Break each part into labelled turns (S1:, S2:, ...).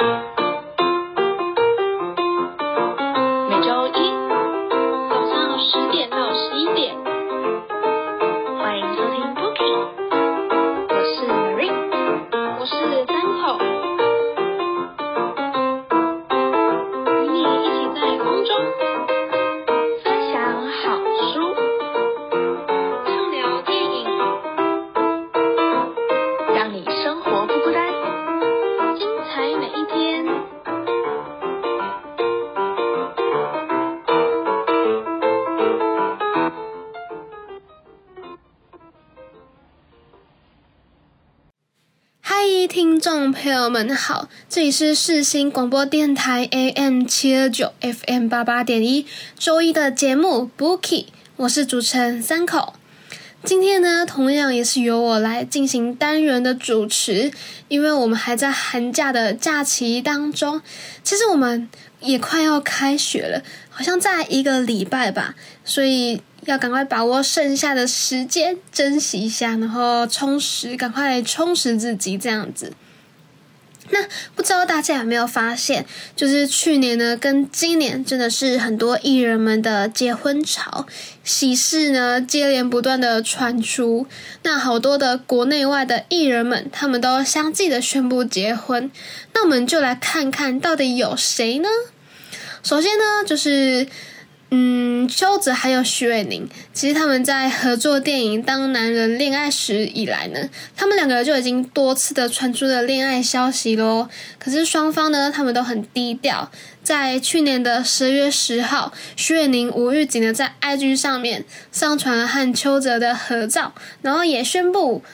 S1: thank you 们好，这里是世新广播电台 AM 七二九 FM 八八点一，周一的节目 Bookie，我是主持人三口。今天呢，同样也是由我来进行单元的主持，因为我们还在寒假的假期当中，其实我们也快要开学了，好像在一个礼拜吧，所以要赶快把握剩下的时间，珍惜一下，然后充实，赶快充实自己，这样子。那不知道大家有没有发现，就是去年呢跟今年真的是很多艺人们的结婚潮，喜事呢接连不断的传出，那好多的国内外的艺人们，他们都相继的宣布结婚。那我们就来看看到底有谁呢？首先呢，就是。嗯，邱泽还有徐伟宁，其实他们在合作电影《当男人恋爱时》以来呢，他们两个就已经多次的传出了恋爱消息喽。可是双方呢，他们都很低调。在去年的十月十号，徐伟宁无预警的在 IG 上面上传了和邱泽的合照，然后也宣布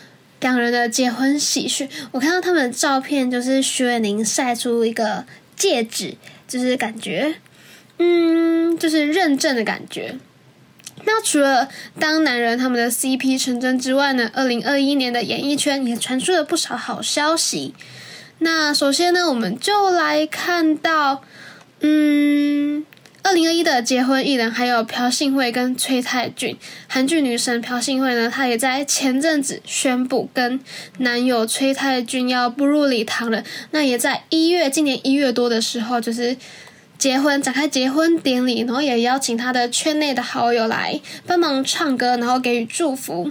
S1: 两人的结婚喜讯。我看到他们的照片，就是徐伟宁晒出一个戒指，就是感觉。嗯，就是认证的感觉。那除了当男人他们的 CP 成真之外呢，二零二一年的演艺圈也传出了不少好消息。那首先呢，我们就来看到，嗯，二零二一的结婚艺人还有朴信惠跟崔泰俊，韩剧女神朴信惠呢，她也在前阵子宣布跟男友崔泰俊要步入礼堂了。那也在一月，今年一月多的时候，就是。结婚展开结婚典礼，然后也邀请他的圈内的好友来帮忙唱歌，然后给予祝福。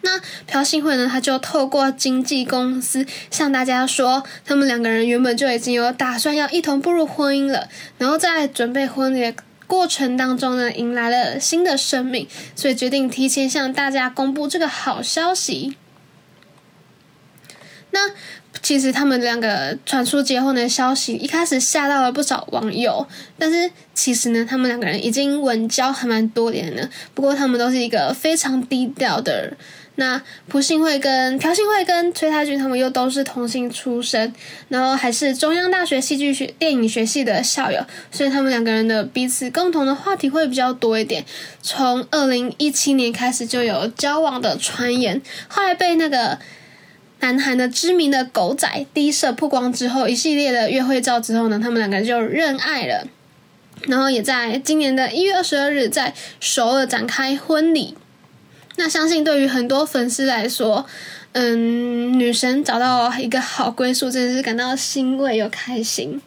S1: 那朴信惠呢，他就透过经纪公司向大家说，他们两个人原本就已经有打算要一同步入婚姻了，然后在准备婚礼的过程当中呢，迎来了新的生命，所以决定提前向大家公布这个好消息。那。其实他们两个传出结婚的消息，一开始吓到了不少网友。但是其实呢，他们两个人已经稳交还蛮多年了。不过他们都是一个非常低调的人。那朴信惠跟朴信惠跟崔泰俊他们又都是同性出身，然后还是中央大学戏剧学电影学系的校友，所以他们两个人的彼此共同的话题会比较多一点。从二零一七年开始就有交往的传言，后来被那个。南韩的知名的狗仔第一社曝光之后，一系列的约会照之后呢，他们两个就认爱了，然后也在今年的一月二十二日在首尔展开婚礼。那相信对于很多粉丝来说，嗯，女神找到一个好归宿，真的是感到欣慰又开心。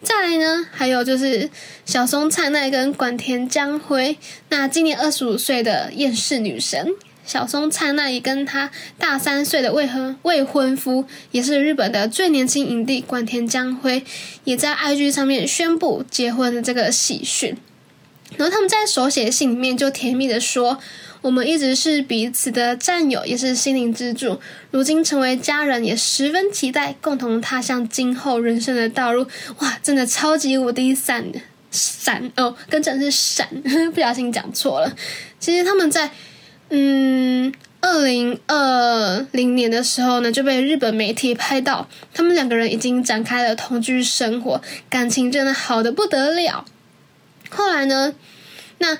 S1: 再来呢，还有就是小松菜奈跟管田将辉，那今年二十五岁的厌世女神。小松菜奈也跟他大三岁的未婚未婚夫，也是日本的最年轻影帝管田将辉，也在 IG 上面宣布结婚的这个喜讯。然后他们在手写信里面就甜蜜的说：“我们一直是彼此的战友，也是心灵支柱。如今成为家人，也十分期待共同踏向今后人生的道路。”哇，真的超级无敌闪闪哦，跟真是闪，不小心讲错了。其实他们在。嗯，二零二零年的时候呢，就被日本媒体拍到，他们两个人已经展开了同居生活，感情真的好的不得了。后来呢，那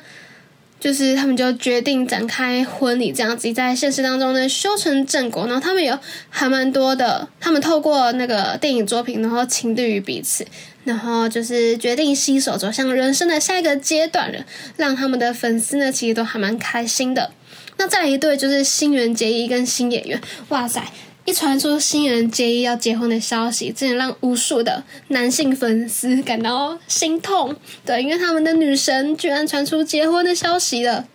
S1: 就是他们就决定展开婚礼，这样子在现实当中呢修成正果。然后他们有还蛮多的，他们透过那个电影作品，然后情对于彼此，然后就是决定携手走向人生的下一个阶段了，让他们的粉丝呢其实都还蛮开心的。那再来一对就是新垣结衣跟新演员，哇塞，一传出新人结衣要结婚的消息，真的让无数的男性粉丝感到心痛。对，因为他们的女神居然传出结婚的消息了，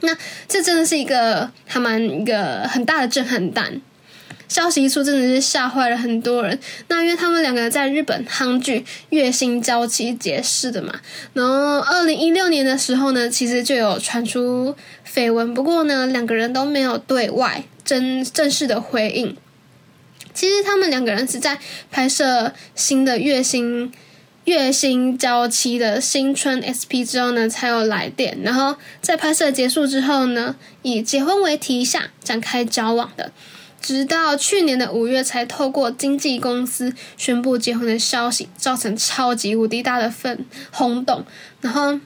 S1: 那这真的是一个还蛮一个很大的震撼弹。消息一出，真的是吓坏了很多人。那因为他们两个在日本韩剧《月薪娇妻》结识的嘛，然后二零一六年的时候呢，其实就有传出绯闻，不过呢，两个人都没有对外正正式的回应。其实他们两个人是在拍摄新的《月薪月薪娇妻》的新春 SP 之后呢，才有来电。然后在拍摄结束之后呢，以结婚为题下展开交往的。直到去年的五月，才透过经纪公司宣布结婚的消息，造成超级无敌大的愤轰动。然后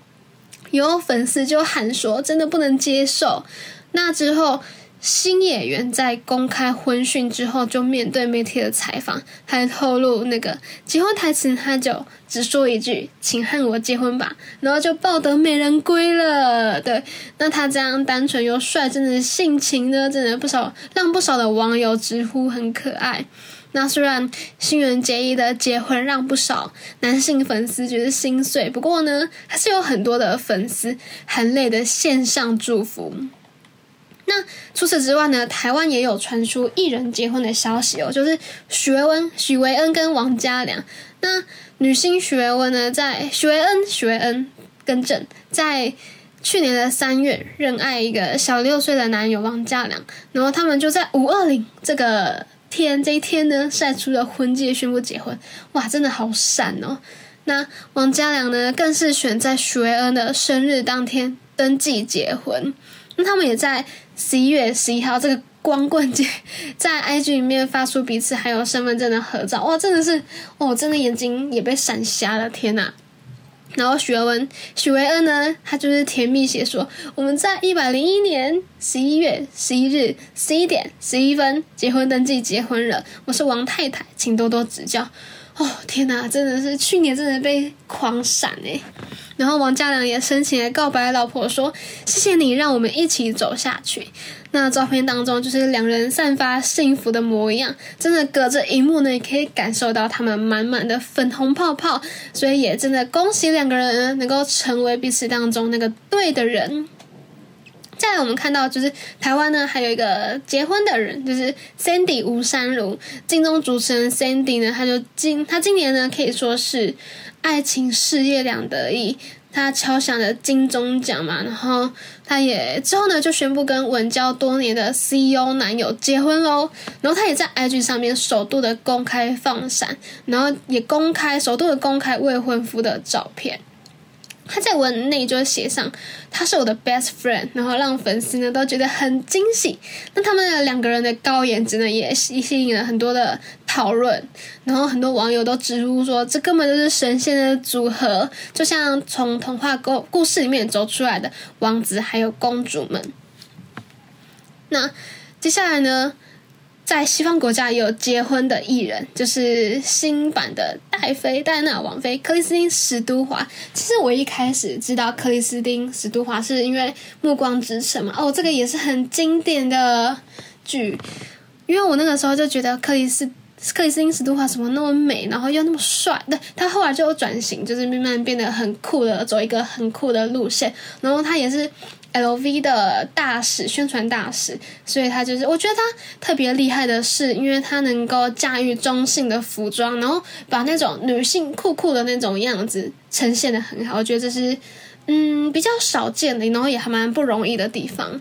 S1: 有粉丝就喊说：“真的不能接受。”那之后。新演员在公开婚讯之后，就面对媒体的采访，还透露那个结婚台词，他就只说一句：“请和我结婚吧。”然后就抱得美人归了。对，那他这样单纯又率真的性情呢，真的不少让不少的网友直呼很可爱。那虽然新垣结衣的结婚让不少男性粉丝觉得心碎，不过呢，还是有很多的粉丝含泪的献上祝福。那除此之外呢？台湾也有传出艺人结婚的消息哦，就是许维恩、许维恩跟王嘉良。那女星许维恩呢，在许维恩、许维恩更正，在去年的三月认爱一个小六岁的男友王嘉良，然后他们就在五二零这个天这一天呢晒出了婚戒，宣布结婚。哇，真的好闪哦！那王嘉良呢，更是选在许维恩的生日当天登记结婚。那他们也在。十一月十一号，这个光棍节在 IG 里面发出彼此还有身份证的合照，哇，真的是，哦，真的眼睛也被闪瞎了，天呐！然后许文许维恩呢，他就是甜蜜写说，我们在一百零一年十一月十一日十一点十一分结婚登记结婚了，我是王太太，请多多指教。哦，天哪，真的是去年真的被狂闪诶。然后王嘉良也深情的告白老婆说：“谢谢你让我们一起走下去。”那照片当中就是两人散发幸福的模样，真的隔着荧幕呢也可以感受到他们满满的粉红泡泡，所以也真的恭喜两个人能够成为彼此当中那个对的人。再来，我们看到就是台湾呢还有一个结婚的人，就是 Sandy 吴珊如，金钟主持人 Sandy 呢，他就今他今年呢可以说是。爱情事业两得意，他敲响了金钟奖嘛，然后他也之后呢就宣布跟稳交多年的 CEO 男友结婚喽，然后他也在 IG 上面首度的公开放闪，然后也公开首度的公开未婚夫的照片。他在文内就写上他是我的 best friend，然后让粉丝呢都觉得很惊喜。那他们的两个人的高颜值呢，也吸吸引了很多的讨论。然后很多网友都直呼说，这根本就是神仙的组合，就像从童话故故事里面走出来的王子还有公主们。那接下来呢？在西方国家也有结婚的艺人，就是新版的戴妃戴安娜王妃克里斯汀史都华。其实我一开始知道克里斯汀史都华是因为《暮光之城》嘛，哦，这个也是很经典的剧。因为我那个时候就觉得克里斯克里斯汀史都华什么那么美，然后又那么帅，对他后来就转型，就是慢慢变得很酷的，走一个很酷的路线。然后他也是。L V 的大使，宣传大使，所以他就是我觉得他特别厉害的是，因为他能够驾驭中性的服装，然后把那种女性酷酷的那种样子呈现的很好。我觉得这是嗯比较少见的，然后也还蛮不容易的地方。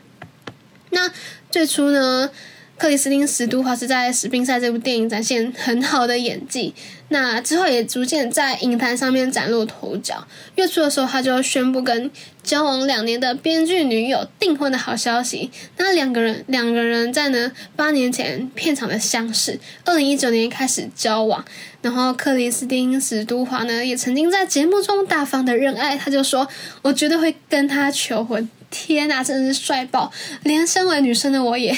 S1: 那最初呢？克里斯汀·史都华是在《史宾赛》这部电影展现很好的演技，那之后也逐渐在影坛上面崭露头角。月初的时候，他就宣布跟交往两年的编剧女友订婚的好消息。那两个人，两个人在呢八年前片场的相识，二零一九年开始交往。然后克里斯汀·史都华呢，也曾经在节目中大方的认爱，他就说：“我绝对会跟他求婚。”天呐，真的是帅爆！连身为女生的我也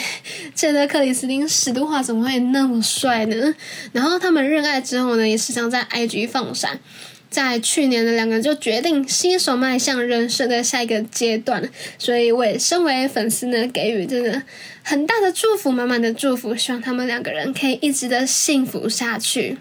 S1: 觉得克里斯汀史都华怎么会那么帅呢？然后他们认爱之后呢，也时常在 IG 放闪。在去年的两个人就决定携手迈向人生的下一个阶段，所以我也身为粉丝呢，给予真的很大的祝福，满满的祝福，希望他们两个人可以一直的幸福下去。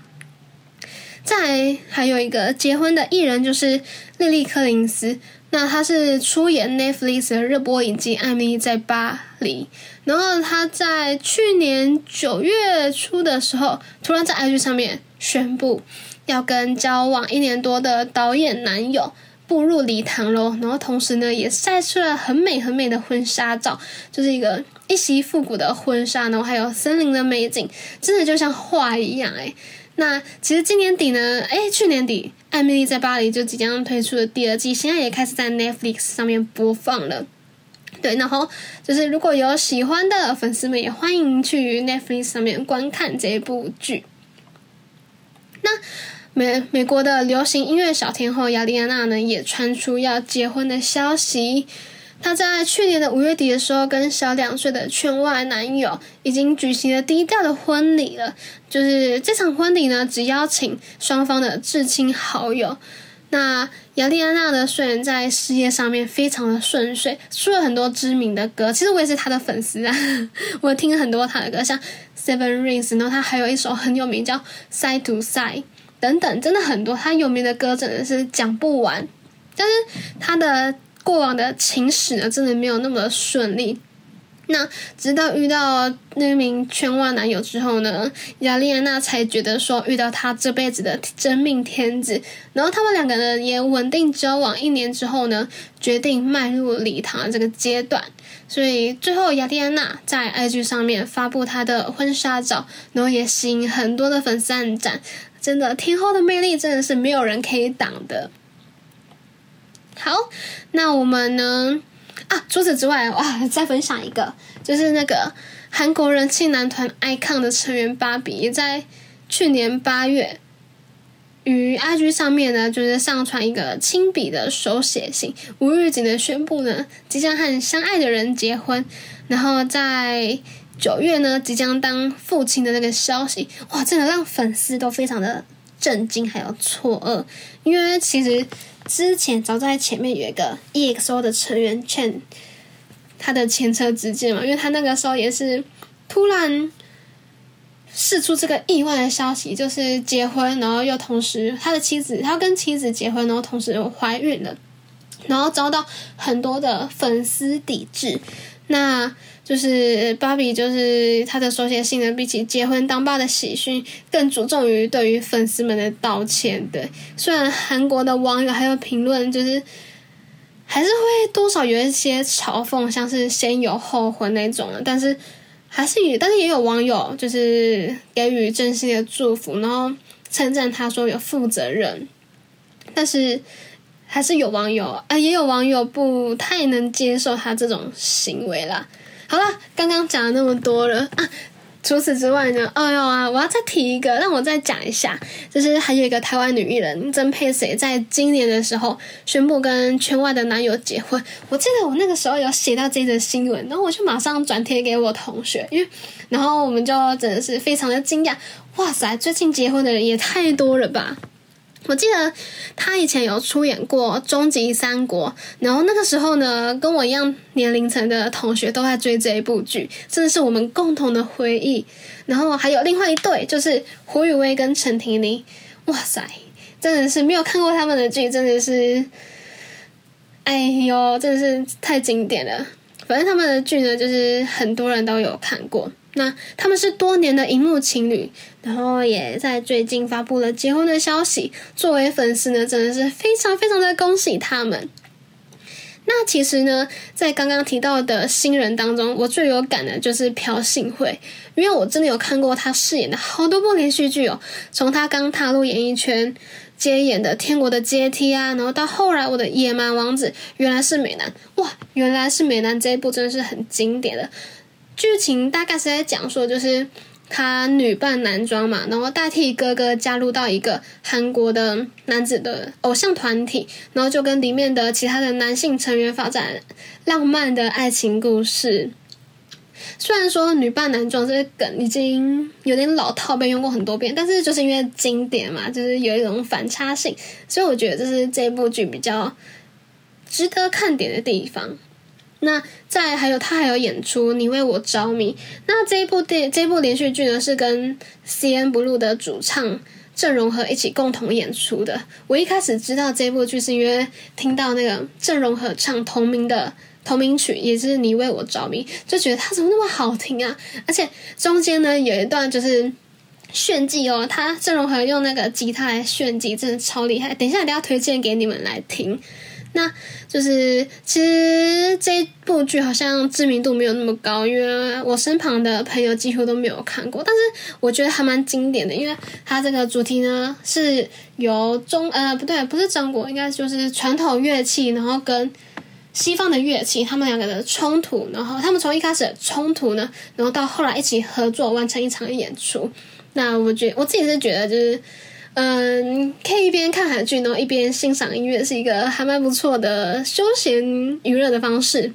S1: 再还有一个结婚的艺人就是莉莉柯林斯，那她是出演 Netflix 的热播影集《艾米丽在巴黎》，然后她在去年九月初的时候，突然在 IG 上面宣布。要跟交往一年多的导演男友步入礼堂喽，然后同时呢，也晒出了很美很美的婚纱照，就是一个一袭复古的婚纱，然后还有森林的美景，真的就像画一样诶那其实今年底呢，诶去年底《艾米丽在巴黎》就即将推出的第二季，现在也开始在 Netflix 上面播放了。对，然后就是如果有喜欢的粉丝们，也欢迎去 Netflix 上面观看这部剧。那。美美国的流行音乐小天后雅丽安娜呢，也传出要结婚的消息。她在去年的五月底的时候，跟小两岁的圈外男友已经举行了低调的婚礼了。就是这场婚礼呢，只邀请双方的至亲好友。那雅丽安娜呢，虽然在事业上面非常的顺遂，出了很多知名的歌。其实我也是她的粉丝啊，我听很多她的歌，像《Seven Rings》，然后她还有一首很有名叫《Side to Side》。等等，真的很多，他有名的歌真的是讲不完。但是他的过往的情史呢，真的没有那么顺利。那直到遇到那名圈外男友之后呢，雅丽安娜才觉得说遇到他这辈子的真命天子。然后他们两个人也稳定交往一年之后呢，决定迈入礼堂这个阶段。所以最后雅丽安娜在 IG 上面发布她的婚纱照，然后也吸引很多的粉丝按赞。真的，天后的魅力真的是没有人可以挡的。好，那我们呢？啊，除此之外，哇，再分享一个，就是那个韩国人气男团 icon 的成员芭比，也在去年八月于 IG 上面呢，就是上传一个亲笔的手写信，无预警的宣布呢，即将和相爱的人结婚，然后在。九月呢，即将当父亲的那个消息，哇，真的让粉丝都非常的震惊，还有错愕。因为其实之前早在前面有一个 EXO 的成员 Chen，他的前车之鉴嘛，因为他那个时候也是突然释出这个意外的消息，就是结婚，然后又同时他的妻子，他跟妻子结婚，然后同时怀孕了，然后遭到很多的粉丝抵制。那就是芭比，就是她的手写信呢，比起结婚当爸的喜讯，更注重于对于粉丝们的道歉。对，虽然韩国的网友还有评论，就是还是会多少有一些嘲讽，像是先有后婚那种的，但是还是也，但是也有网友就是给予真心的祝福，然后称赞他说有负责任，但是。还是有网友啊，也有网友不太能接受他这种行为啦。好了，刚刚讲了那么多了啊，除此之外呢，哎呦啊，我要再提一个，让我再讲一下，就是还有一个台湾女艺人曾佩慈，在今年的时候宣布跟圈外的男友结婚。我记得我那个时候有写到这则新闻，然后我就马上转贴给我同学，因为然后我们就真的是非常的惊讶，哇塞，最近结婚的人也太多了吧。我记得他以前有出演过《终极三国》，然后那个时候呢，跟我一样年龄层的同学都在追这一部剧，真的是我们共同的回忆。然后还有另外一对，就是胡宇威跟陈婷妮，哇塞，真的是没有看过他们的剧，真的是，哎呦，真的是太经典了。反正他们的剧呢，就是很多人都有看过。那他们是多年的荧幕情侣，然后也在最近发布了结婚的消息。作为粉丝呢，真的是非常非常的恭喜他们。那其实呢，在刚刚提到的新人当中，我最有感的就是朴信惠，因为我真的有看过他饰演的好多部连续剧哦。从他刚踏入演艺圈接演的《天国的阶梯》啊，然后到后来我的《野蛮王子》，原来是美男哇，原来是美男这一部真的是很经典的。剧情大概是在讲说，就是他女扮男装嘛，然后代替哥哥加入到一个韩国的男子的偶像团体，然后就跟里面的其他的男性成员发展浪漫的爱情故事。虽然说女扮男装这个梗已经有点老套，被用过很多遍，但是就是因为经典嘛，就是有一种反差性，所以我觉得这是这部剧比较值得看点的地方。那再还有他还有演出《你为我着迷》，那这一部电这部连续剧呢是跟 C N Blue 的主唱郑容和一起共同演出的。我一开始知道这部剧是因为听到那个郑容和唱同名的同名曲，也是《你为我着迷》，就觉得他怎么那么好听啊！而且中间呢有一段就是炫技哦，他郑容和用那个吉他来炫技，真的超厉害。等一下一定要推荐给你们来听。那就是其实这部剧好像知名度没有那么高，因为我身旁的朋友几乎都没有看过。但是我觉得还蛮经典的，因为它这个主题呢是由中呃不对，不是中国，应该就是传统乐器，然后跟西方的乐器他们两个的冲突，然后他们从一开始冲突呢，然后到后来一起合作完成一场演出。那我觉我自己是觉得就是。嗯，可以一边看韩剧，然后一边欣赏音乐，是一个还蛮不错的休闲娱乐的方式。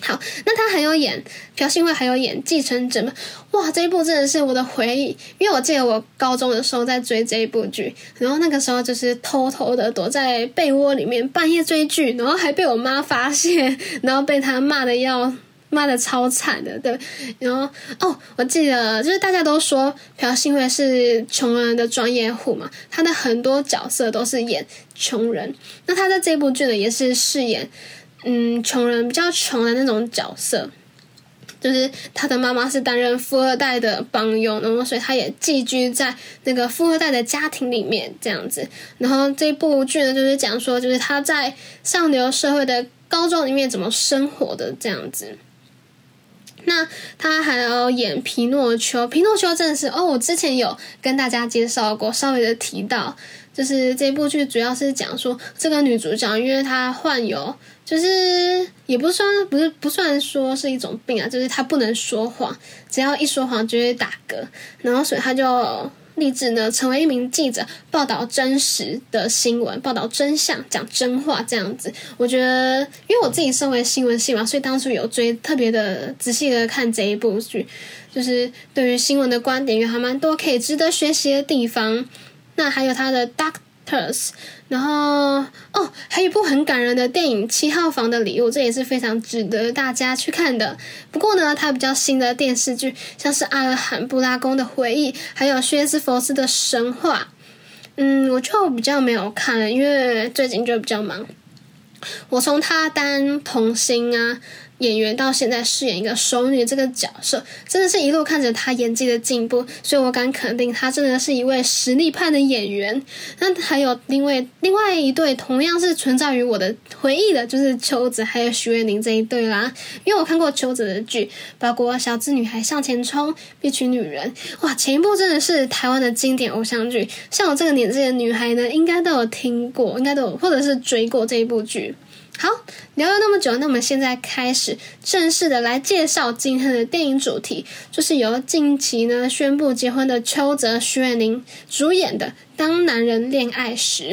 S1: 好，那他还有演朴信惠，还有演继承者们，哇，这一部真的是我的回忆，因为我记得我高中的时候在追这一部剧，然后那个时候就是偷偷的躲在被窝里面半夜追剧，然后还被我妈发现，然后被他骂的要。骂的超惨的，对。然后哦，我记得就是大家都说朴信惠是穷人的专业户嘛，他的很多角色都是演穷人。那他在这部剧呢，也是饰演嗯穷人比较穷的那种角色，就是他的妈妈是担任富二代的帮佣，然后所以他也寄居在那个富二代的家庭里面这样子。然后这部剧呢，就是讲说就是他在上流社会的高中里面怎么生活的这样子。那他还要演皮诺丘，皮诺丘真的是哦，我之前有跟大家介绍过，稍微的提到，就是这部剧主要是讲说这个女主角，因为她患有，就是也不算不是不算说是一种病啊，就是她不能说谎，只要一说谎就会打嗝，然后所以她就。立志呢，成为一名记者，报道真实的新闻，报道真相，讲真话，这样子。我觉得，因为我自己身为新闻系嘛，所以当初有追特别的仔细的看这一部剧，就是对于新闻的观点，有还蛮多可以值得学习的地方。那还有他的 Duck。然后哦，还有一部很感人的电影《七号房的礼物》，这也是非常值得大家去看的。不过呢，它比较新的电视剧，像是《阿尔罕布拉宫的回忆》，还有《薛斯佛斯的神话》，嗯，我就比较没有看了，因为最近就比较忙。我从他当童星啊。演员到现在饰演一个熟女这个角色，真的是一路看着她演技的进步，所以我敢肯定她真的是一位实力派的演员。那还有另外另外一对同样是存在于我的回忆的，就是秋子还有徐月宁这一对啦。因为我看过秋子的剧，包括《小资女孩向前冲》《必娶女人》，哇，前一部真的是台湾的经典偶像剧，像我这个年纪的女孩呢，应该都有听过，应该都有或者是追过这一部剧。好，聊了那么久，那么现在开始正式的来介绍今天的电影主题，就是由近期呢宣布结婚的邱泽、徐伟宁主演的《当男人恋爱时》。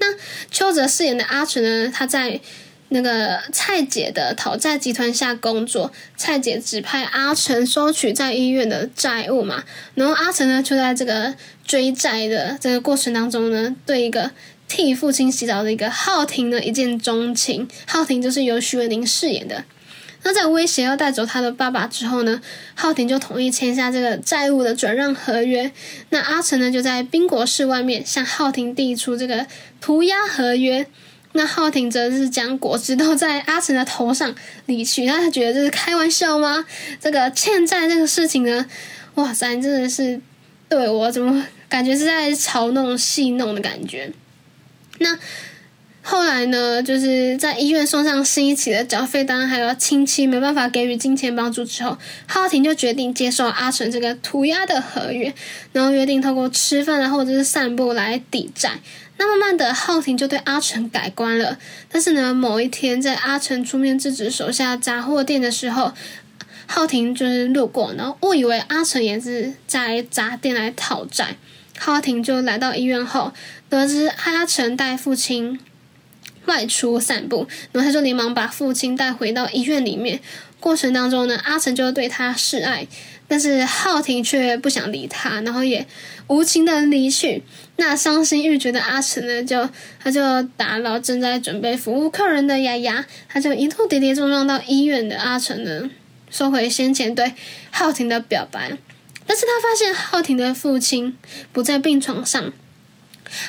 S1: 那邱泽饰演的阿纯呢，他在那个蔡姐的讨债集团下工作，蔡姐指派阿成收取在医院的债务嘛，然后阿成呢就在这个追债的这个过程当中呢，对一个。替父亲洗澡的一个浩庭呢，一见钟情。浩庭就是由徐伟宁饰演的。那在威胁要带走他的爸爸之后呢，浩庭就同意签下这个债务的转让合约。那阿成呢，就在宾国室外面向浩庭递出这个涂鸦合约。那浩庭则是将果汁倒在阿成的头上离去。那他觉得这是开玩笑吗？这个欠债这个事情呢，哇塞，真的是对我怎么感觉是在嘲弄戏弄的感觉？那后来呢？就是在医院送上新一期的缴费单，还有亲戚没办法给予金钱帮助之后，浩婷就决定接受阿成这个涂鸦的合约，然后约定透过吃饭啊或者是散步来抵债。那慢慢的，浩婷就对阿成改观了。但是呢，某一天在阿成出面制止手下杂货店的时候，浩婷就是路过，然后误以为阿成也是在杂店来讨债。浩庭就来到医院后，得知阿成带父亲外出散步，然后他就连忙把父亲带回到医院里面。过程当中呢，阿成就对他示爱，但是浩庭却不想理他，然后也无情的离去。那伤心欲绝的阿成呢，就他就打扰正在准备服务客人的丫丫，他就一路跌跌撞撞到医院的阿成呢，收回先前对浩庭的表白。但是他发现浩婷的父亲不在病床上，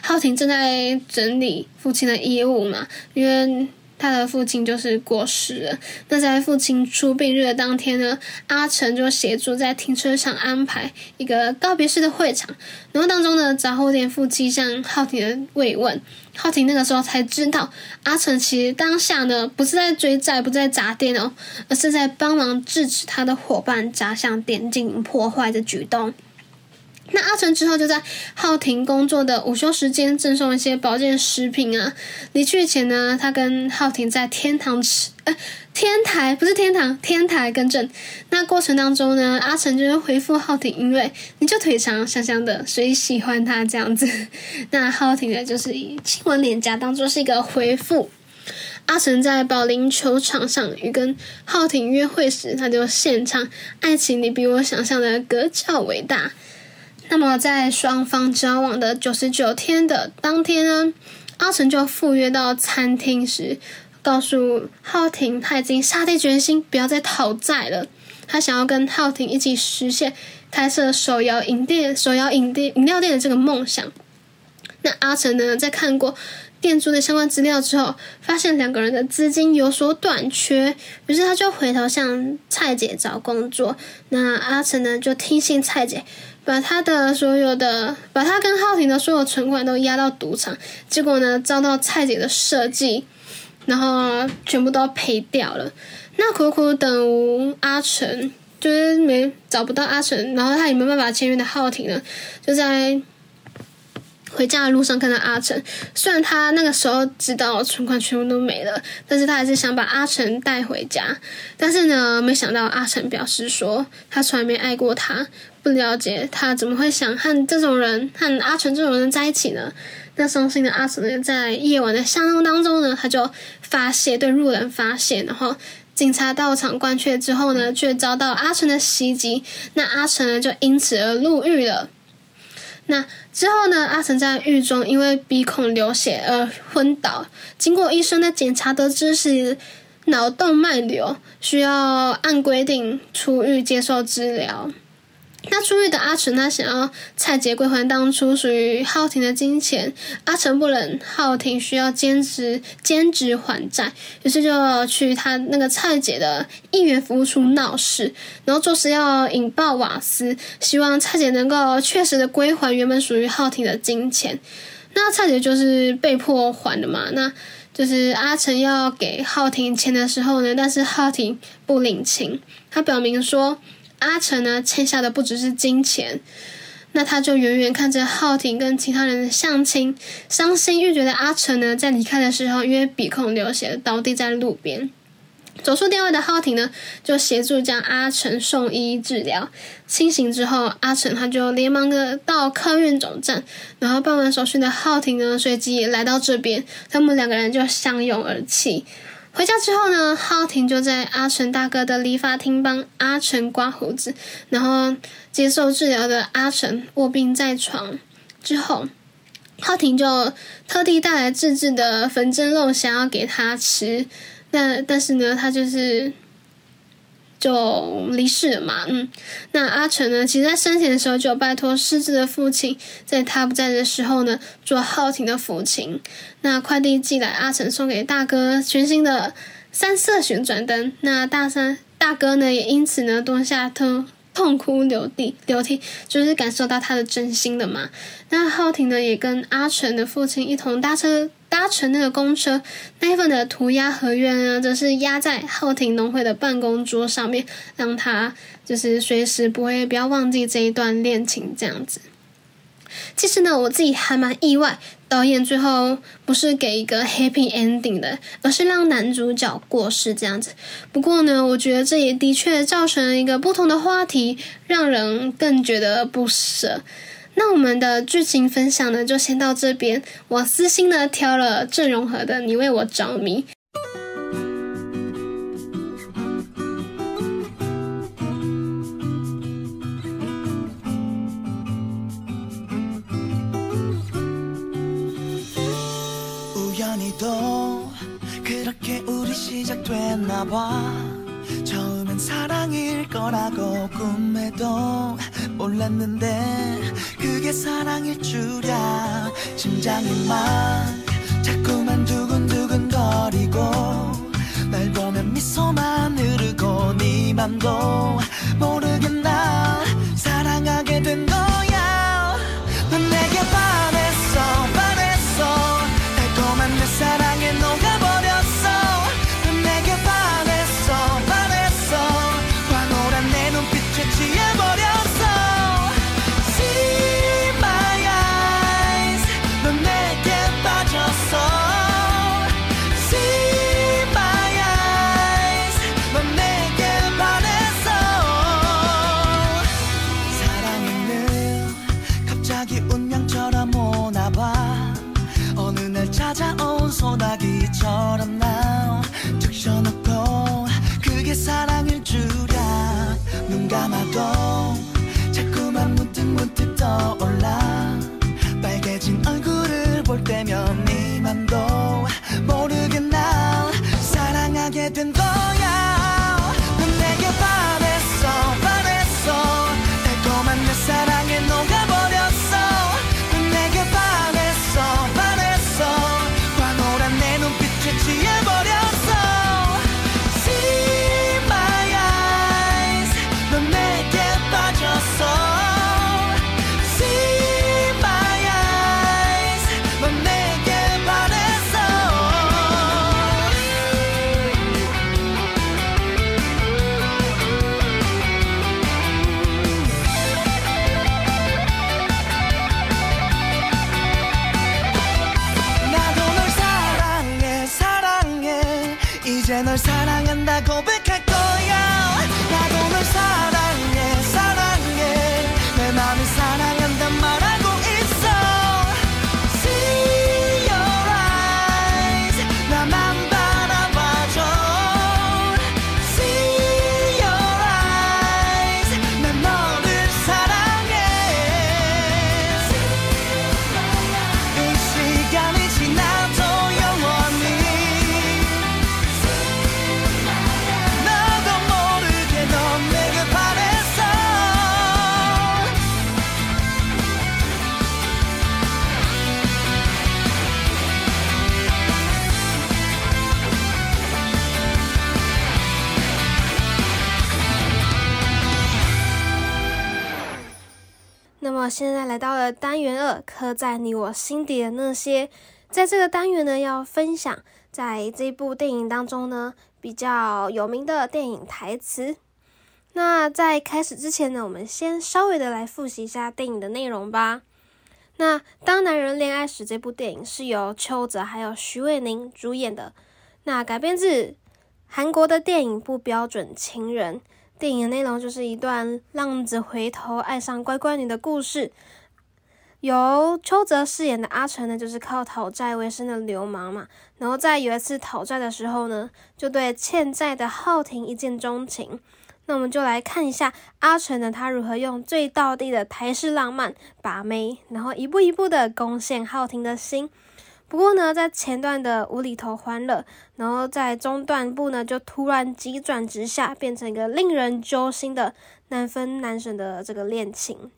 S1: 浩婷正在整理父亲的衣物嘛，因为。他的父亲就是过世了。那在父亲出殡日的当天呢，阿成就协助在停车场安排一个告别式的会场。然后当中呢，杂货店夫妻向浩庭的慰问，浩庭那个时候才知道，阿成其实当下呢不是在追债，不是在砸店哦，而是在帮忙制止他的伙伴砸向店进行破坏的举动。那阿成之后就在浩庭工作的午休时间赠送一些保健食品啊。离去前呢，他跟浩庭在天堂吃，呃，天台不是天堂，天台更正。那过程当中呢，阿成就是回复浩庭，因为你就腿长香香的，所以喜欢他这样子。那浩庭呢，就是以亲吻脸颊当做是一个回复。阿成在保龄球场上与跟浩庭约会时，他就献唱：“爱情你比我想象的格较伟大。”那么，在双方交往的九十九天的当天呢，阿成就赴约到餐厅时，告诉浩庭他已经下定决心不要再讨债了，他想要跟浩庭一起实现开设手摇饮店、手摇饮店饮料店的这个梦想。那阿成呢，在看过店主的相关资料之后，发现两个人的资金有所短缺，于是他就回头向蔡姐找工作。那阿成呢，就听信蔡姐。把他的所有的，把他跟浩庭的所有存款都押到赌场，结果呢遭到蔡姐的设计，然后全部都赔掉了。那苦苦等无阿成，就是没找不到阿成，然后他也没办法签约的浩庭呢，就在。回家的路上看到阿成，虽然他那个时候知道存款全部都没了，但是他还是想把阿成带回家。但是呢，没想到阿成表示说他从来没爱过他，不了解他怎么会想和这种人和阿成这种人在一起呢？那伤心的阿成呢，在夜晚的相拥当中呢，他就发泄对路人发泄，然后警察到场关切之后呢，却遭到阿成的袭击，那阿成呢就因此而入狱了。那之后呢？阿成在狱中因为鼻孔流血而昏倒，经过医生的检查得知是脑动脉瘤，需要按规定出狱接受治疗。那出狱的阿成，他想要蔡杰归还当初属于浩庭的金钱，阿成不忍浩庭需要兼职兼职还债，于是就去他那个蔡姐的议员服务处闹事，然后做事要引爆瓦斯，希望蔡姐能够确实的归还原本属于浩庭的金钱。那蔡姐就是被迫还的嘛，那就是阿成要给浩庭钱的时候呢，但是浩庭不领情，他表明说。阿成呢，欠下的不只是金钱，那他就远远看着浩庭跟其他人的相亲，伤心欲绝的阿成呢，在离开的时候，因为鼻孔流血倒地在路边。走出店外的浩庭呢，就协助将阿成送医治疗。清醒之后，阿成他就连忙的到客运总站，然后办完手续的浩庭呢，随即也来到这边，他们两个人就相拥而泣。回家之后呢，浩廷就在阿成大哥的理发厅帮阿成刮胡子，然后接受治疗的阿成卧病在床之后，浩廷就特地带来自制的粉蒸肉，想要给他吃，但但是呢，他就是。就离世了嘛，嗯，那阿成呢？其实，在生前的时候就拜托失智的父亲，在他不在的时候呢，做浩庭的抚琴。那快递寄来，阿成送给大哥全新的三色旋转灯。那大三大哥呢，也因此呢，蹲下偷痛哭流涕流涕，就是感受到他的真心的嘛。那浩庭呢，也跟阿成的父亲一同搭车。搭乘那个公车，那一份的涂鸦合约呢，则是压在浩庭农会的办公桌上面，让他就是随时不会不要忘记这一段恋情这样子。其实呢，我自己还蛮意外，导演最后不是给一个 happy ending 的，而是让男主角过世这样子。不过呢，我觉得这也的确造成了一个不同的话题，让人更觉得不舍。那我们的剧情分享呢，就先到这边。我私心呢挑了郑容和的《你为我着迷》。
S2: 우리도 그렇게 우리 시작됐나 봐. 처음엔 사랑일 거라고 꿈에도 몰랐는데 그게 사랑일 줄이야. 심장이 막 자꾸만 두근두근 거리고 날 보면 미소만 흐르고 네 맘도 모르게 날 눈 감아도 자꾸만 문득 문득 떠올라. 빨개진 얼굴을 볼 때면 네 맘도 모르게 날 사랑하게 된 거야
S1: 么现在来到了单元二，刻在你我心底的那些。在这个单元呢，要分享在这部电影当中呢比较有名的电影台词。那在开始之前呢，我们先稍微的来复习一下电影的内容吧。那《当男人恋爱时》这部电影是由邱泽还有徐伟宁主演的，那改编自韩国的电影《不标准情人》。电影的内容就是一段浪子回头爱上乖乖女的故事。由邱泽饰演的阿成呢，就是靠讨债为生的流氓嘛。然后在有一次讨债的时候呢，就对欠债的浩庭一见钟情。那我们就来看一下阿成呢，他如何用最道地的台式浪漫把妹，然后一步一步的攻陷浩庭的心。不过呢，在前段的无厘头欢乐，然后在中段部呢，就突然急转直下，变成一个令人揪心的难分难舍的这个恋情。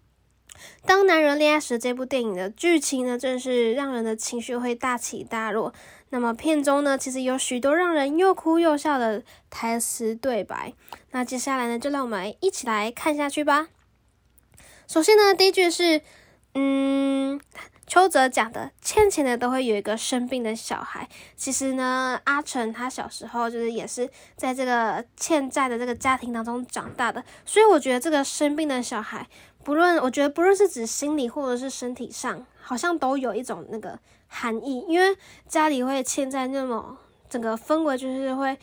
S1: 当男人恋爱时，这部电影的剧情呢，正是让人的情绪会大起大落。那么片中呢，其实有许多让人又哭又笑的台词对白。那接下来呢，就让我们一起来看下去吧。首先呢，第一句是，嗯。邱泽讲的，欠钱的都会有一个生病的小孩。其实呢，阿成他小时候就是也是在这个欠债的这个家庭当中长大的，所以我觉得这个生病的小孩，不论我觉得不论是指心理或者是身体上，好像都有一种那个含义，因为家里会欠债，那么整个氛围就是会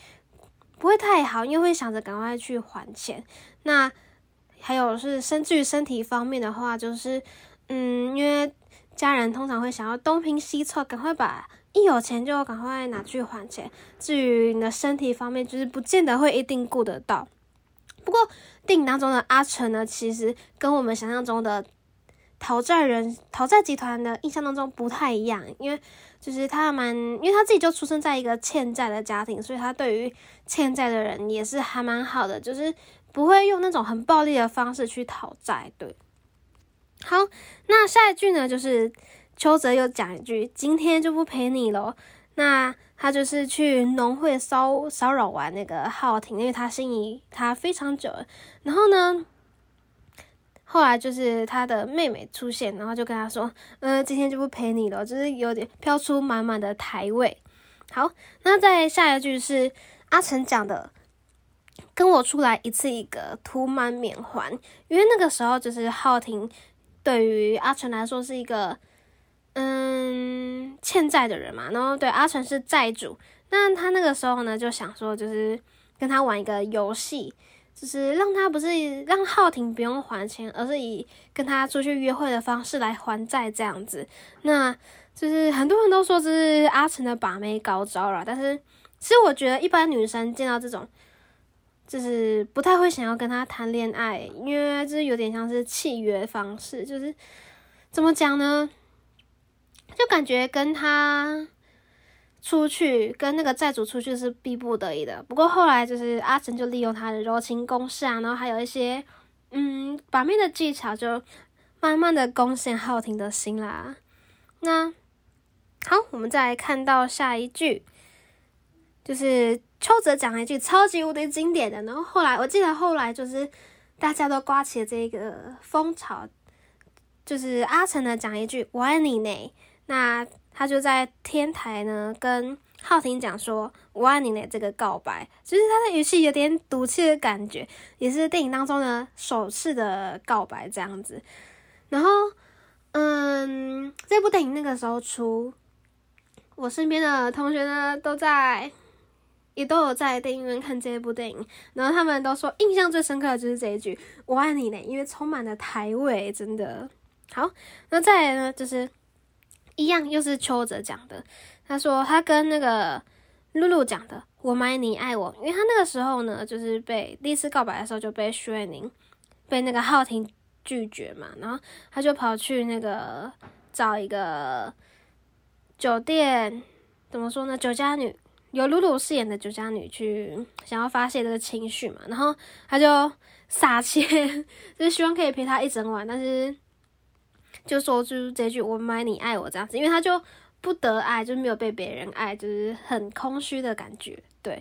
S1: 不会太好，因为会想着赶快去还钱。那还有是甚至于身体方面的话，就是嗯，因为。家人通常会想要东拼西凑，赶快把一有钱就赶快拿去还钱。至于你的身体方面，就是不见得会一定顾得到。不过电影当中的阿成呢，其实跟我们想象中的讨债人、讨债集团的印象当中不太一样，因为就是他蛮，因为他自己就出生在一个欠债的家庭，所以他对于欠债的人也是还蛮好的，就是不会用那种很暴力的方式去讨债。对，好，那下一句呢，就是邱泽又讲一句：“今天就不陪你了。”那他就是去农会骚骚扰完那个浩廷，因为他心仪他非常久了。然后呢，后来就是他的妹妹出现，然后就跟他说：“呃，今天就不陪你了。”就是有点飘出满满的台味。好，那再下一句是阿成讲的：“跟我出来一次一个，涂满缅环。”因为那个时候就是浩廷对于阿成来说是一个。嗯，欠债的人嘛，然后对阿成是债主，那他那个时候呢就想说，就是跟他玩一个游戏，就是让他不是让浩廷不用还钱，而是以跟他出去约会的方式来还债这样子。那就是很多人都说这是阿成的把妹高招了，但是其实我觉得一般女生见到这种，就是不太会想要跟他谈恋爱，因为这有点像是契约方式，就是怎么讲呢？就感觉跟他出去，跟那个债主出去是逼不得已的。不过后来就是阿成就利用他的柔情攻势啊，然后还有一些嗯把妹的技巧，就慢慢的攻陷浩廷的心啦。那好，我们再来看到下一句，就是邱泽讲了一句超级无敌经典的。然后后来我记得后来就是大家都刮起了这个风潮，就是阿成呢讲一句我爱你呢。那他就在天台呢，跟浩廷讲说：“我爱你的这个告白，就是他的语气有点赌气的感觉，也是电影当中的首次的告白这样子。然后，嗯，这部电影那个时候出，我身边的同学呢都在，也都有在电影院看这部电影，然后他们都说印象最深刻的就是这一句‘我爱你呢’，因为充满了台味，真的好。那再来呢，就是。一样又是邱泽讲的，他说他跟那个露露讲的“我买你爱我”，因为他那个时候呢，就是被第一次告白的时候就被徐伟宁被那个浩廷拒绝嘛，然后他就跑去那个找一个酒店，怎么说呢？酒家女由露露饰演的酒家女去想要发泄这个情绪嘛，然后他就撒钱，就是希望可以陪他一整晚，但是。就说就这句“我买你爱我”这样子，因为他就不得爱，就没有被别人爱，就是很空虚的感觉。对，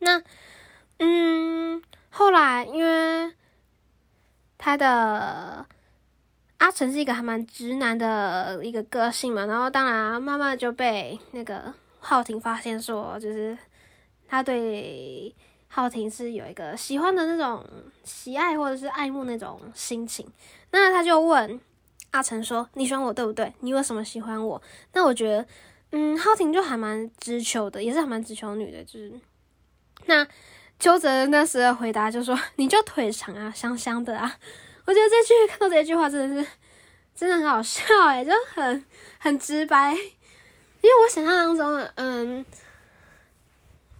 S1: 那嗯，后来因为他的阿成是一个还蛮直男的一个个性嘛，然后当然慢慢就被那个浩廷发现说，就是他对。浩廷是有一个喜欢的那种喜爱或者是爱慕那种心情，那他就问阿成说：“你喜欢我对不对？你为什么喜欢我？”那我觉得，嗯，浩廷就还蛮直球的，也是还蛮直球女的。就是那邱泽那时的回答就说：“ 你就腿长啊，香香的啊。”我觉得这句看到这句话真的是真的很好笑诶，就很很直白，因为我想象当中，嗯。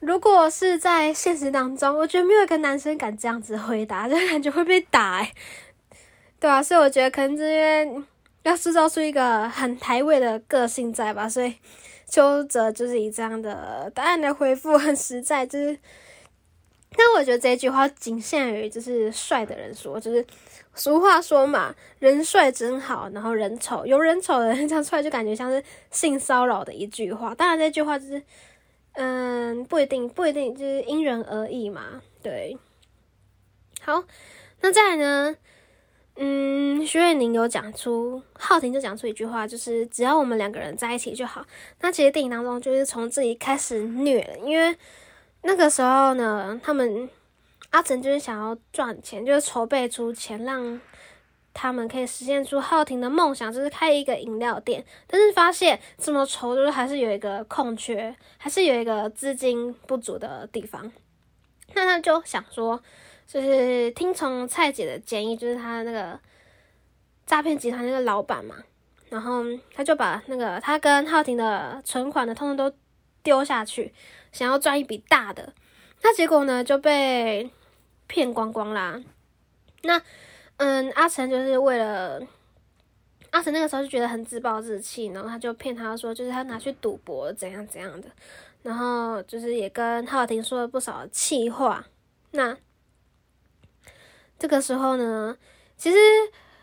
S1: 如果是在现实当中，我觉得没有一个男生敢这样子回答，就感觉会被打，对啊，所以我觉得可能是因为要塑造出一个很台味的个性在吧，所以邱泽就是以这样的答案来回复，很实在，就是。但我觉得这句话仅限于就是帅的人说，就是俗话说嘛，人帅真好，然后人丑有人丑的人讲出来就感觉像是性骚扰的一句话。当然，这句话就是。嗯，不一定，不一定，就是因人而异嘛。对，好，那再来呢？嗯，徐瑞宁有讲出，浩廷就讲出一句话，就是只要我们两个人在一起就好。那其实电影当中就是从这里开始虐了，因为那个时候呢，他们阿成就是想要赚钱，就是筹备出钱让。他们可以实现出浩廷的梦想，就是开一个饮料店。但是发现这么愁，就是还是有一个空缺，还是有一个资金不足的地方。那他就想说，就是听从蔡姐的建议，就是他那个诈骗集团那个老板嘛，然后他就把那个他跟浩廷的存款的，通通都丢下去，想要赚一笔大的。那结果呢，就被骗光光啦。那嗯，阿成就是为了阿成那个时候就觉得很自暴自弃，然后他就骗他说，就是他拿去赌博怎样怎样的，然后就是也跟浩婷说了不少气话。那这个时候呢，其实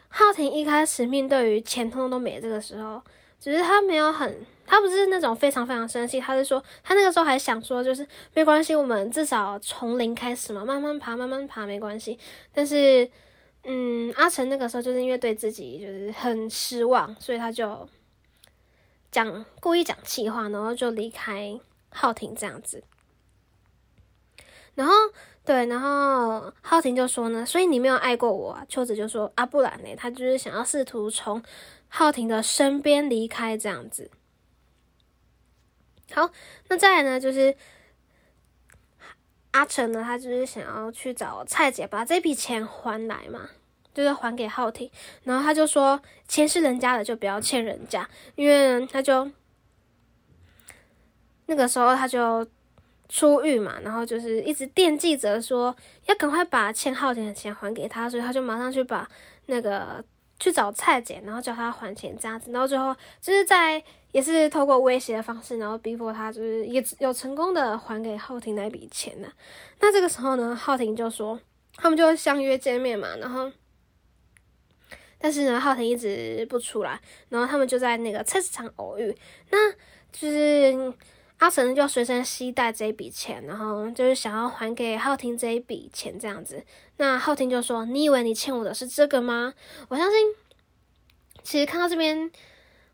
S1: 浩婷一开始面对于钱通通都没，这个时候只是他没有很，他不是那种非常非常生气，他是说他那个时候还想说，就是没关系，我们至少从零开始嘛，慢慢爬，慢慢爬，没关系。但是，嗯，阿成那个时候就是因为对自己就是很失望，所以他就讲故意讲气话，然后就离开浩婷这样子。然后对，然后浩婷就说呢，所以你没有爱过我啊？秋子就说啊，不然呢？他就是想要试图从浩婷的身边离开这样子。好，那再来呢，就是阿成呢，他就是想要去找蔡姐把这笔钱还来嘛，就是还给浩婷。然后他就说，钱是人家的，就不要欠人家，因为他就那个时候他就出狱嘛，然后就是一直惦记着说要赶快把欠浩婷的钱还给他，所以他就马上去把那个去找蔡姐，然后叫他还钱这样子，然后最后就是在也是透过威胁的方式，然后逼迫他就是也有成功的还给浩婷那一笔钱呢。那这个时候呢，浩婷就说他们就相约见面嘛，然后但是呢，浩婷一直不出来，然后他们就在那个菜市场偶遇，那就是。阿成就随身携带这一笔钱，然后就是想要还给浩婷这一笔钱这样子。那浩婷就说：“你以为你欠我的是这个吗？”我相信，其实看到这边，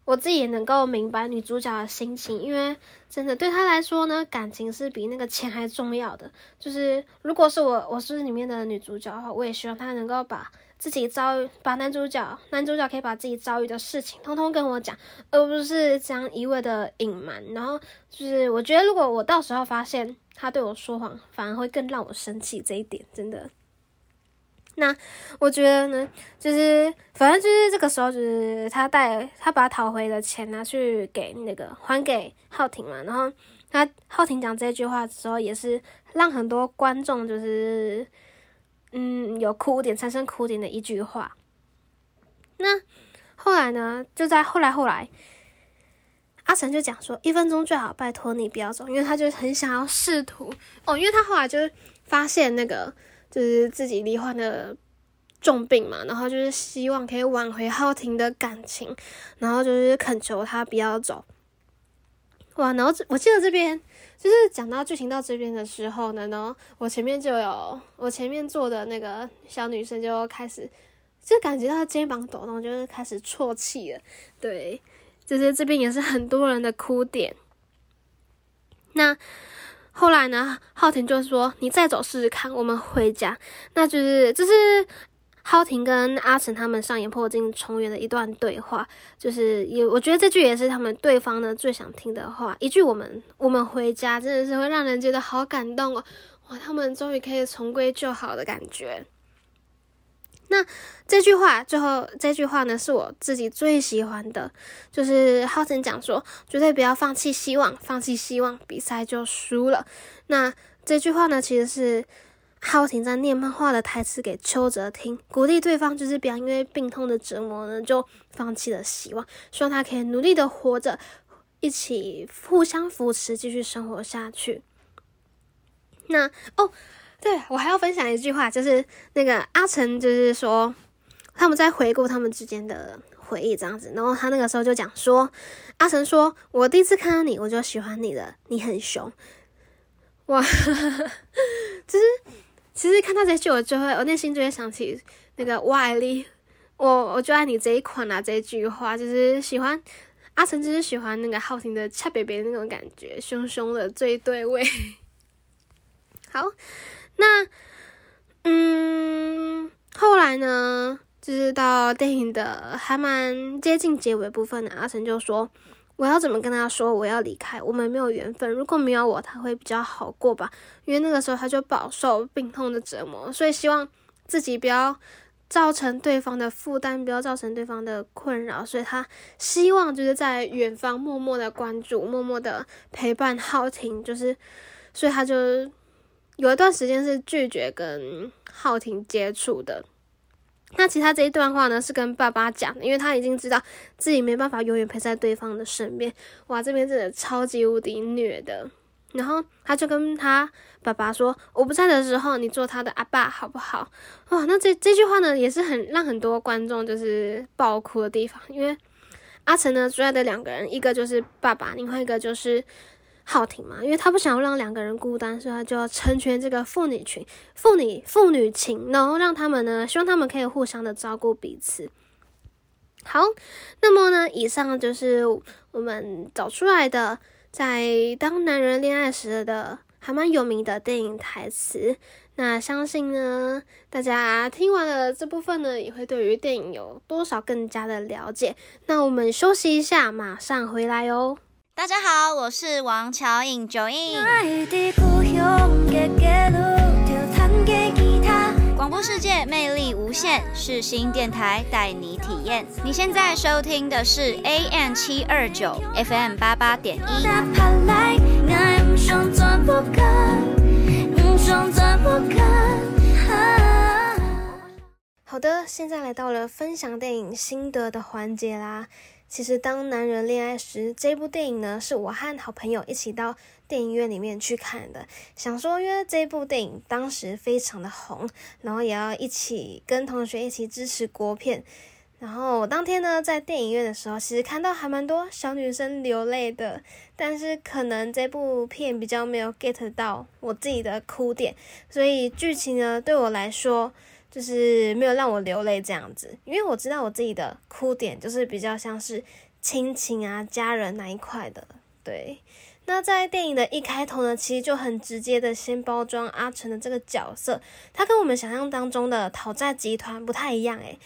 S1: 我自己也能够明白女主角的心情，因为真的对她来说呢，感情是比那个钱还重要的。就是如果是我，我是里面的女主角的话，我也希望她能够把。自己遭遇，把男主角，男主角可以把自己遭遇的事情通通跟我讲，而不是这样一味的隐瞒。然后就是，我觉得如果我到时候发现他对我说谎，反而会更让我生气。这一点真的。那我觉得呢，就是反正就是这个时候，就是他带他把讨回的钱拿去给那个还给浩婷嘛。然后他浩婷讲这句话的时候，也是让很多观众就是。嗯，有哭点，产生哭点的一句话。那后来呢？就在后来后来，阿成就讲说：“一分钟最好，拜托你不要走。”因为他就很想要试图哦，因为他后来就发现那个就是自己罹患的重病嘛，然后就是希望可以挽回浩婷的感情，然后就是恳求他不要走。哇，然后我记得这边。就是讲到剧情到这边的时候呢，然后我前面就有我前面坐的那个小女生就开始就感觉到肩膀抖动，就是开始啜泣了。对，就是这边也是很多人的哭点。那后来呢，浩婷就说：“你再走试试看，我们回家。”那就是这是。浩婷跟阿成他们上演破镜重圆的一段对话，就是也我觉得这句也是他们对方呢最想听的话，一句我们我们回家真的是会让人觉得好感动哦，哇，他们终于可以重归旧好的感觉。那这句话最后这句话呢是我自己最喜欢的，就是浩辰讲说绝对不要放弃希望，放弃希望比赛就输了。那这句话呢其实是。浩婷在念漫画的台词给邱泽听，鼓励对方就是不要因为病痛的折磨呢就放弃了希望，希望他可以努力的活着，一起互相扶持，继续生活下去。那哦，对我还要分享一句话，就是那个阿成就是说他们在回顾他们之间的回忆这样子，然后他那个时候就讲说，阿成说：“我第一次看到你，我就喜欢你了，你很凶。”哇，就是。其实看到这句，我就会，我内心就会想起那个外力，我我就爱你这一款啊，这句话就是喜欢阿成，就是喜欢那个浩婷的恰北北那种感觉，凶凶的最对味。好，那嗯，后来呢，就是到电影的还蛮接近结尾部分的，阿成就说。我要怎么跟他说我要离开？我们没有缘分。如果没有我，他会比较好过吧？因为那个时候他就饱受病痛的折磨，所以希望自己不要造成对方的负担，不要造成对方的困扰。所以他希望就是在远方默默的关注，默默的陪伴浩婷。就是，所以他就有一段时间是拒绝跟浩婷接触的。那其他这一段话呢，是跟爸爸讲的，因为他已经知道自己没办法永远陪在对方的身边。哇，这边真的超级无敌虐的。然后他就跟他爸爸说：“我不在的时候，你做他的阿爸好不好？”哇，那这这句话呢，也是很让很多观众就是爆哭的地方，因为阿成呢最爱的两个人，一个就是爸爸，另外一个就是浩庭嘛，因为他不想要让两个人孤单，所以他就要成全这个父女群、父女父女情，然后让他们呢，希望他们可以互相的照顾彼此。好，那么呢，以上就是我们找出来的。在当男人恋爱时的还蛮有名的电影台词，那相信呢，大家听完了这部分呢，也会对于电影有多少更加的了解。那我们休息一下，马上回来哦。
S3: 大家好，我是王乔颖九印。广播世界魅力无限，世新电台带你体验。你现在收听的是 AM 七二九 FM 八八点一。
S1: 好的，现在来到了分享电影心得的环节啦。其实，当男人恋爱时，这部电影呢，是我和好朋友一起到电影院里面去看的。想说，因为这部电影当时非常的红，然后也要一起跟同学一起支持国片。然后我当天呢，在电影院的时候，其实看到还蛮多小女生流泪的，但是可能这部片比较没有 get 到我自己的哭点，所以剧情呢，对我来说。就是没有让我流泪这样子，因为我知道我自己的哭点就是比较像是亲情啊、家人那一块的。对，那在电影的一开头呢，其实就很直接的先包装阿成的这个角色，他跟我们想象当中的讨债集团不太一样诶，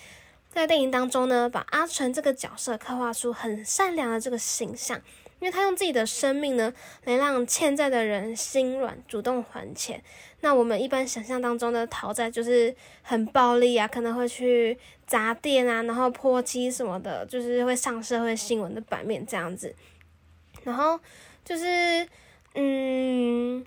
S1: 在电影当中呢，把阿成这个角色刻画出很善良的这个形象。因为他用自己的生命呢，来让欠债的人心软，主动还钱。那我们一般想象当中的讨债就是很暴力啊，可能会去砸店啊，然后泼漆什么的，就是会上社会新闻的版面这样子。然后就是，嗯，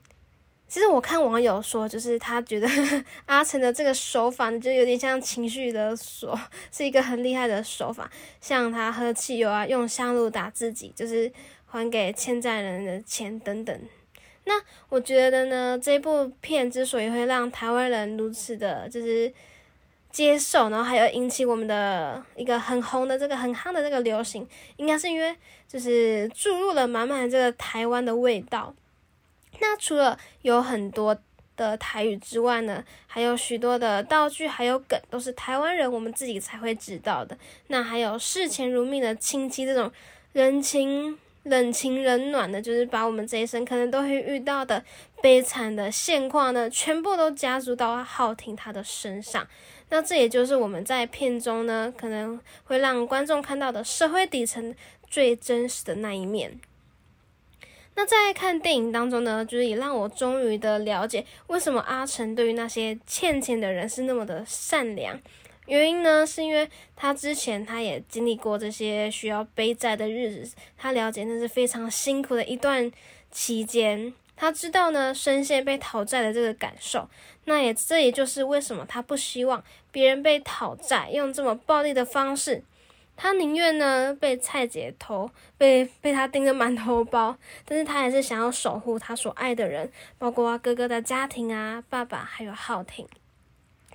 S1: 其实我看网友说，就是他觉得 阿成的这个手法就有点像情绪勒索，是一个很厉害的手法，像他喝汽油啊，用香炉打自己，就是。还给欠债人的钱等等，那我觉得呢，这部片之所以会让台湾人如此的，就是接受，然后还有引起我们的一个很红的这个很夯的这个流行，应该是因为就是注入了满满的这个台湾的味道。那除了有很多的台语之外呢，还有许多的道具还有梗都是台湾人我们自己才会知道的。那还有视钱如命的亲戚这种人情。冷情冷暖的，就是把我们这一生可能都会遇到的悲惨的现况呢，全部都加注到浩庭他的身上。那这也就是我们在片中呢，可能会让观众看到的社会底层最真实的那一面。那在看电影当中呢，就是也让我终于的了解，为什么阿成对于那些欠钱的人是那么的善良。原因呢，是因为他之前他也经历过这些需要背债的日子，他了解那是非常辛苦的一段期间，他知道呢深陷被讨债的这个感受，那也这也就是为什么他不希望别人被讨债用这么暴力的方式，他宁愿呢被蔡姐偷，被被他盯着满头包，但是他还是想要守护他所爱的人，包括哥哥的家庭啊，爸爸还有浩婷。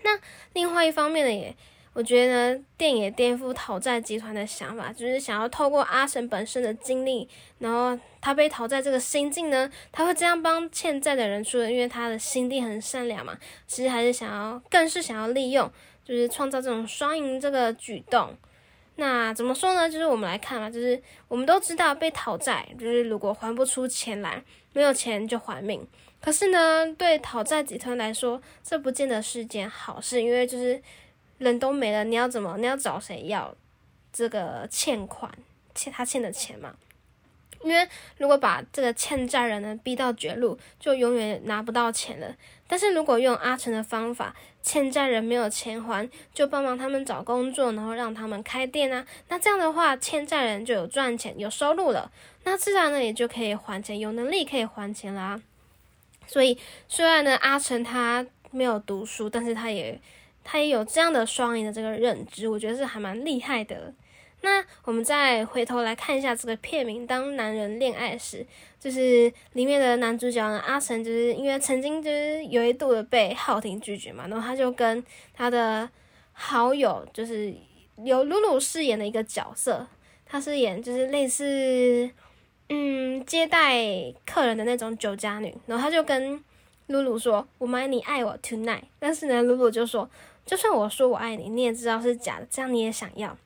S1: 那另外一方面呢，也我觉得，电影也颠覆讨债集团的想法，就是想要透过阿神本身的经历，然后他被讨债这个心境呢，他会这样帮欠债的人，出因为他的心地很善良嘛，其实还是想要，更是想要利用，就是创造这种双赢这个举动。那怎么说呢？就是我们来看嘛，就是我们都知道被讨债，就是如果还不出钱来，没有钱就还命。可是呢，对讨债集团来说，这不见得是件好事，因为就是人都没了，你要怎么？你要找谁要这个欠款，欠他欠的钱嘛？因为如果把这个欠债人呢逼到绝路，就永远拿不到钱了。但是如果用阿成的方法，欠债人没有钱还，就帮忙他们找工作，然后让他们开店啊，那这样的话，欠债人就有赚钱、有收入了，那自然呢也就可以还钱，有能力可以还钱啦。所以，虽然呢，阿成他没有读书，但是他也他也有这样的双赢的这个认知，我觉得是还蛮厉害的。那我们再回头来看一下这个片名《当男人恋爱时》，就是里面的男主角呢阿成，就是因为曾经就是有一度的被浩廷拒绝嘛，然后他就跟他的好友，就是由露露饰演的一个角色，他是演就是类似嗯接待客人的那种酒家女，然后他就跟露露说：“我买你爱我 tonight。”但是呢，露露就说：“就算我说我爱你，你也知道是假的，这样你也想要。”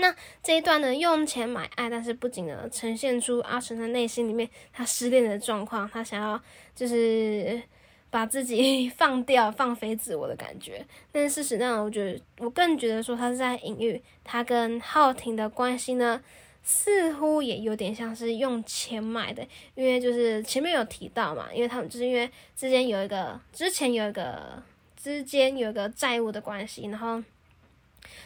S1: 那这一段呢，用钱买爱，但是不仅呢呈现出阿成的内心里面他失恋的状况，他想要就是把自己 放掉、放飞自我的感觉。但是事实上，我觉得我更觉得说他是在隐喻他跟浩廷的关系呢，似乎也有点像是用钱买的，因为就是前面有提到嘛，因为他们就是因为之间有一个之前有一个之间有一个债务的关系，然后。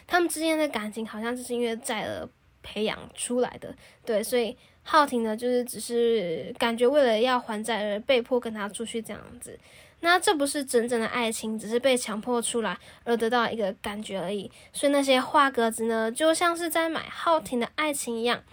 S1: 他们之间的感情好像就是因为债而培养出来的，对，所以浩婷呢，就是只是感觉为了要还债而被迫跟他出去这样子，那这不是真正的爱情，只是被强迫出来而得到一个感觉而已。所以那些画格子呢，就像是在买浩廷的爱情一样，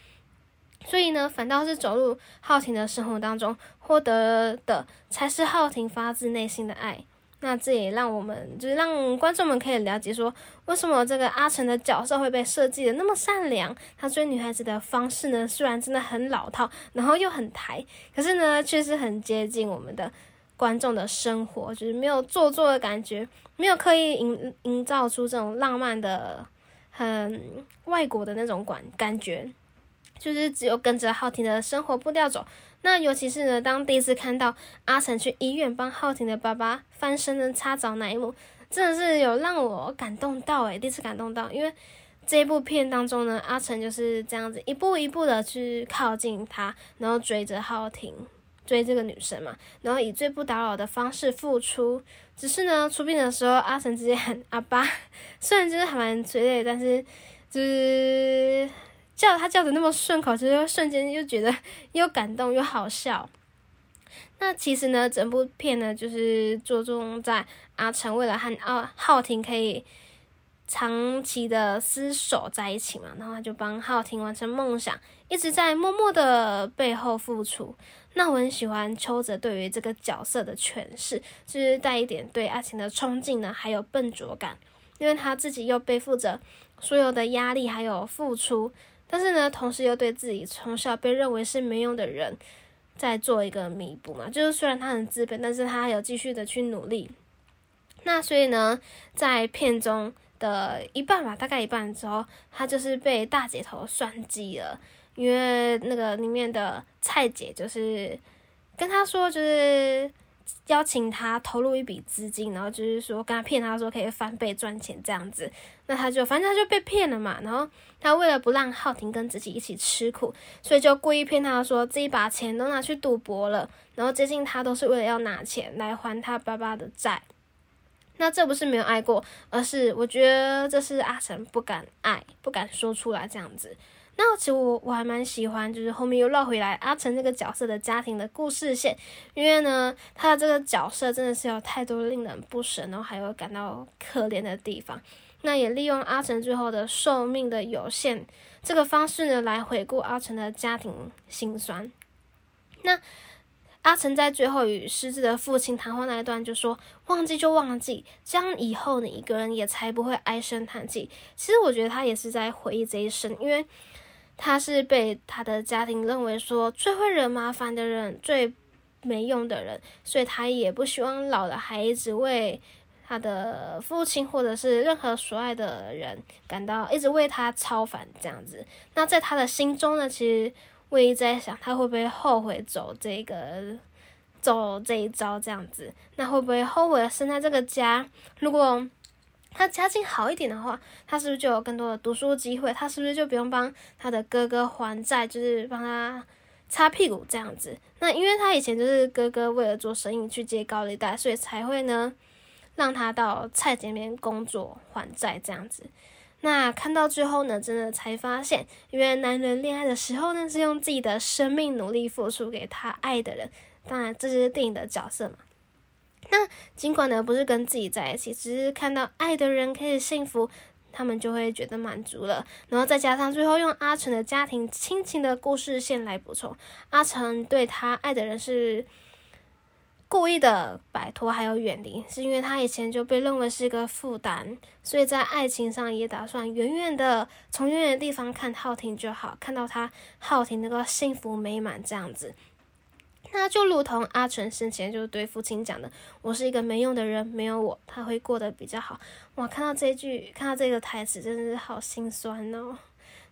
S1: 所以呢，反倒是走入浩廷的生活当中，获得的才是浩廷发自内心的爱。那这也让我们就是让观众们可以了解说，为什么这个阿成的角色会被设计的那么善良？他追女孩子的方式呢，虽然真的很老套，然后又很台，可是呢，却是很接近我们的观众的生活，就是没有做作的感觉，没有刻意营营造出这种浪漫的、很外国的那种感感觉，就是只有跟着浩廷的生活步调走。那尤其是呢，当第一次看到阿成去医院帮浩廷的爸爸翻身的擦澡那一幕，真的是有让我感动到诶，第一次感动到，因为这部片当中呢，阿成就是这样子一步一步的去靠近他，然后追着浩廷，追这个女生嘛，然后以最不打扰的方式付出。只是呢，出殡的时候，阿成直接喊阿爸，虽然就是还蛮催泪，但是就是。叫他叫的那么顺口，就是瞬间就觉得又感动又好笑。那其实呢，整部片呢就是着重在阿成为了和奥浩廷可以长期的厮守在一起嘛，然后他就帮浩廷完成梦想，一直在默默的背后付出。那我很喜欢邱泽对于这个角色的诠释，就是带一点对爱情的憧憬呢，还有笨拙感，因为他自己又背负着所有的压力还有付出。但是呢，同时又对自己从小被认为是没用的人，在做一个弥补嘛。就是虽然他很自卑，但是他有继续的去努力。那所以呢，在片中的一半吧，大概一半之后，他就是被大姐头算计了，因为那个里面的蔡姐就是跟他说，就是。邀请他投入一笔资金，然后就是说跟他骗他说可以翻倍赚钱这样子，那他就反正他就被骗了嘛。然后他为了不让浩婷跟自己一起吃苦，所以就故意骗他说自己把钱都拿去赌博了，然后接近他都是为了要拿钱来还他爸爸的债。那这不是没有爱过，而是我觉得这是阿成不敢爱，不敢说出来这样子。那其实我我还蛮喜欢，就是后面又绕回来阿成这个角色的家庭的故事线，因为呢，他的这个角色真的是有太多令人不舍，然后还有感到可怜的地方。那也利用阿成最后的寿命的有限这个方式呢，来回顾阿成的家庭心酸。那阿成在最后与失智的父亲谈话那一段就说：“忘记就忘记，这样以后你一个人也才不会唉声叹气。”其实我觉得他也是在回忆这一生，因为。他是被他的家庭认为说最会惹麻烦的人，最没用的人，所以他也不希望老了还一直为他的父亲或者是任何所爱的人感到一直为他操烦这样子。那在他的心中呢，其实我一直在想，他会不会后悔走这个走这一招这样子？那会不会后悔生在这个家？如果他家境好一点的话，他是不是就有更多的读书机会？他是不是就不用帮他的哥哥还债，就是帮他擦屁股这样子？那因为他以前就是哥哥为了做生意去借高利贷，所以才会呢让他到蔡姐那边工作还债这样子。那看到最后呢，真的才发现，因为男人恋爱的时候呢，是用自己的生命努力付出给他爱的人。当然，这就是电影的角色嘛。那尽管呢不是跟自己在一起，只是看到爱的人可以幸福，他们就会觉得满足了。然后再加上最后用阿成的家庭亲情的故事线来补充，阿成对他爱的人是故意的摆脱还有远离，是因为他以前就被认为是一个负担，所以在爱情上也打算远远的从远远的地方看浩庭就好，看到他浩庭能够幸福美满这样子。那就如同阿纯生前就对父亲讲的：“我是一个没用的人，没有我他会过得比较好。”哇，看到这句，看到这个台词，真的是好心酸哦。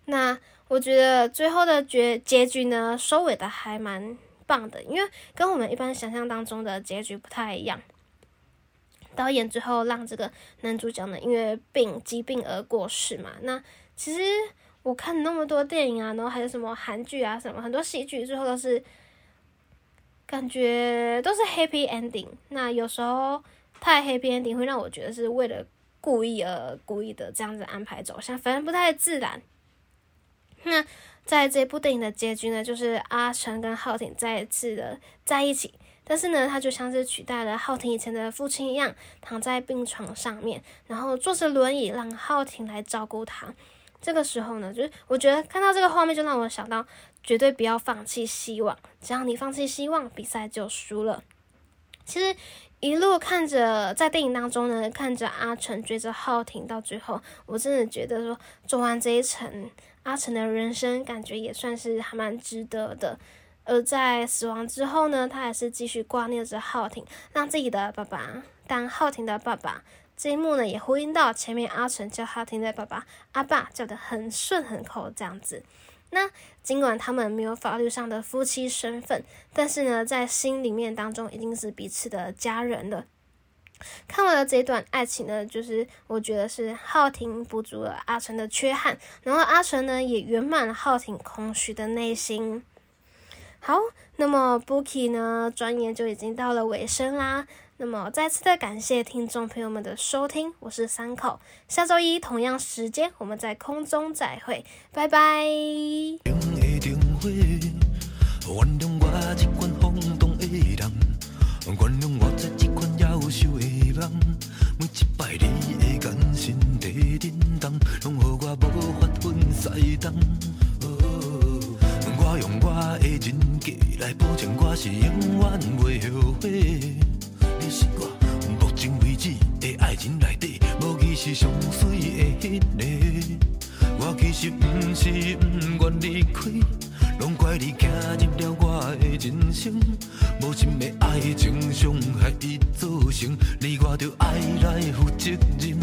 S1: 那我觉得最后的结结局呢，收尾的还蛮棒的，因为跟我们一般想象当中的结局不太一样。导演最后让这个男主角呢，因为病疾病而过世嘛。那其实我看那么多电影啊，然后还有什么韩剧啊，什么很多戏剧，最后都是。感觉都是 happy ending，那有时候太 happy ending 会让我觉得是为了故意而故意的这样子安排走向，反正不太自然。那在这部电影的结局呢，就是阿成跟浩廷再一次的在一起，但是呢，他就像是取代了浩廷以前的父亲一样，躺在病床上面，然后坐着轮椅让浩廷来照顾他。这个时候呢，就是我觉得看到这个画面就让我想到。绝对不要放弃希望，只要你放弃希望，比赛就输了。其实一路看着在电影当中呢，看着阿成追着浩廷到最后，我真的觉得说做完这一程，阿成的人生感觉也算是还蛮值得的。而在死亡之后呢，他还是继续挂念着浩廷，让自己的爸爸当浩廷的爸爸。这一幕呢，也呼应到前面阿成叫浩廷的爸爸阿爸叫的很顺很口这样子。那尽管他们没有法律上的夫妻身份，但是呢，在心里面当中，一定是彼此的家人了。看完了这段爱情呢，就是我觉得是浩廷补足了阿成的缺憾，然后阿成呢也圆满了浩廷空虚的内心。好，那么 Bookie 呢，转眼就已经到了尾声啦。那么再次的感谢听众朋友们的收听，我是三口，下周一同样时间我们在空中再会，拜拜。
S4: 原谅我这款放荡的人，原谅我这一款夭寿的人。每一摆你的眼神在震动，拢予我无法分西东。我用我的人格来保证，我是永远袂后悔。是我目前为止的爱情内底，无疑是上水的迄个。我其实不是不愿离开，拢怪你走入了我的人生，无心的爱情伤害已造成，你我着爱来负责任。